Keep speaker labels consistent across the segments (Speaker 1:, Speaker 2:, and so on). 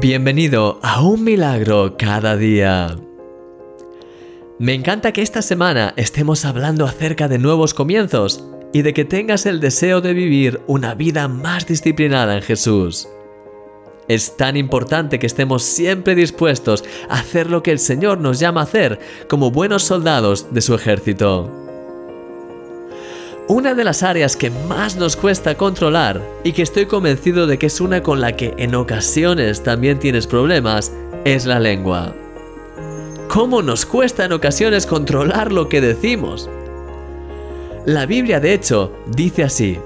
Speaker 1: Bienvenido a un milagro cada día. Me encanta que esta semana estemos hablando acerca de nuevos comienzos y de que tengas el deseo de vivir una vida más disciplinada en Jesús. Es tan importante que estemos siempre dispuestos a hacer lo que el Señor nos llama a hacer como buenos soldados de su ejército. Una de las áreas que más nos cuesta controlar y que estoy convencido de que es una con la que en ocasiones también tienes problemas es la lengua. ¿Cómo nos cuesta en ocasiones controlar lo que decimos? La Biblia de hecho dice así,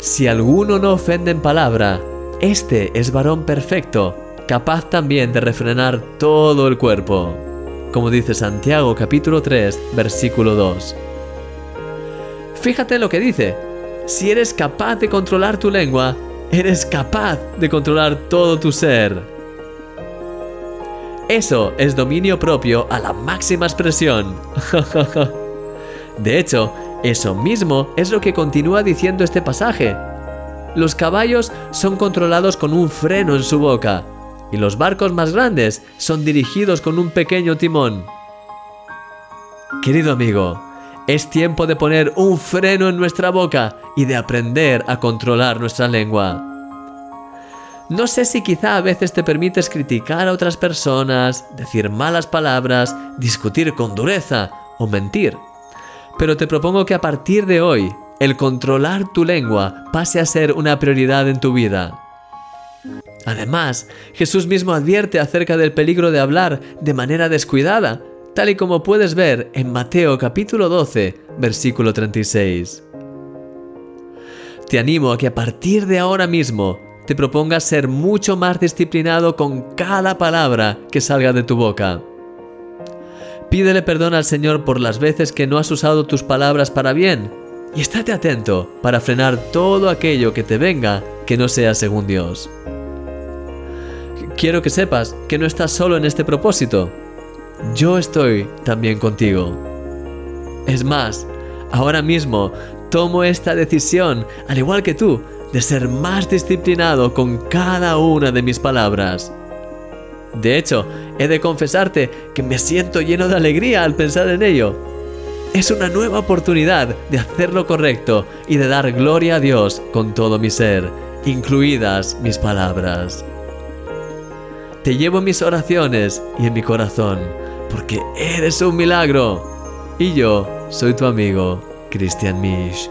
Speaker 1: si alguno no ofende en palabra, este es varón perfecto, capaz también de refrenar todo el cuerpo, como dice Santiago capítulo 3 versículo 2. Fíjate lo que dice. Si eres capaz de controlar tu lengua, eres capaz de controlar todo tu ser. Eso es dominio propio a la máxima expresión. de hecho, eso mismo es lo que continúa diciendo este pasaje. Los caballos son controlados con un freno en su boca y los barcos más grandes son dirigidos con un pequeño timón. Querido amigo, es tiempo de poner un freno en nuestra boca y de aprender a controlar nuestra lengua. No sé si quizá a veces te permites criticar a otras personas, decir malas palabras, discutir con dureza o mentir. Pero te propongo que a partir de hoy, el controlar tu lengua pase a ser una prioridad en tu vida. Además, Jesús mismo advierte acerca del peligro de hablar de manera descuidada tal y como puedes ver en Mateo capítulo 12, versículo 36. Te animo a que a partir de ahora mismo te propongas ser mucho más disciplinado con cada palabra que salga de tu boca. Pídele perdón al Señor por las veces que no has usado tus palabras para bien y estate atento para frenar todo aquello que te venga que no sea según Dios. Quiero que sepas que no estás solo en este propósito yo estoy también contigo. Es más, ahora mismo tomo esta decisión, al igual que tú, de ser más disciplinado con cada una de mis palabras. De hecho, he de confesarte que me siento lleno de alegría al pensar en ello. Es una nueva oportunidad de hacer lo correcto y de dar gloria a Dios con todo mi ser, incluidas mis palabras. Te llevo en mis oraciones y en mi corazón porque eres un milagro. Y yo soy tu amigo, Christian Misch.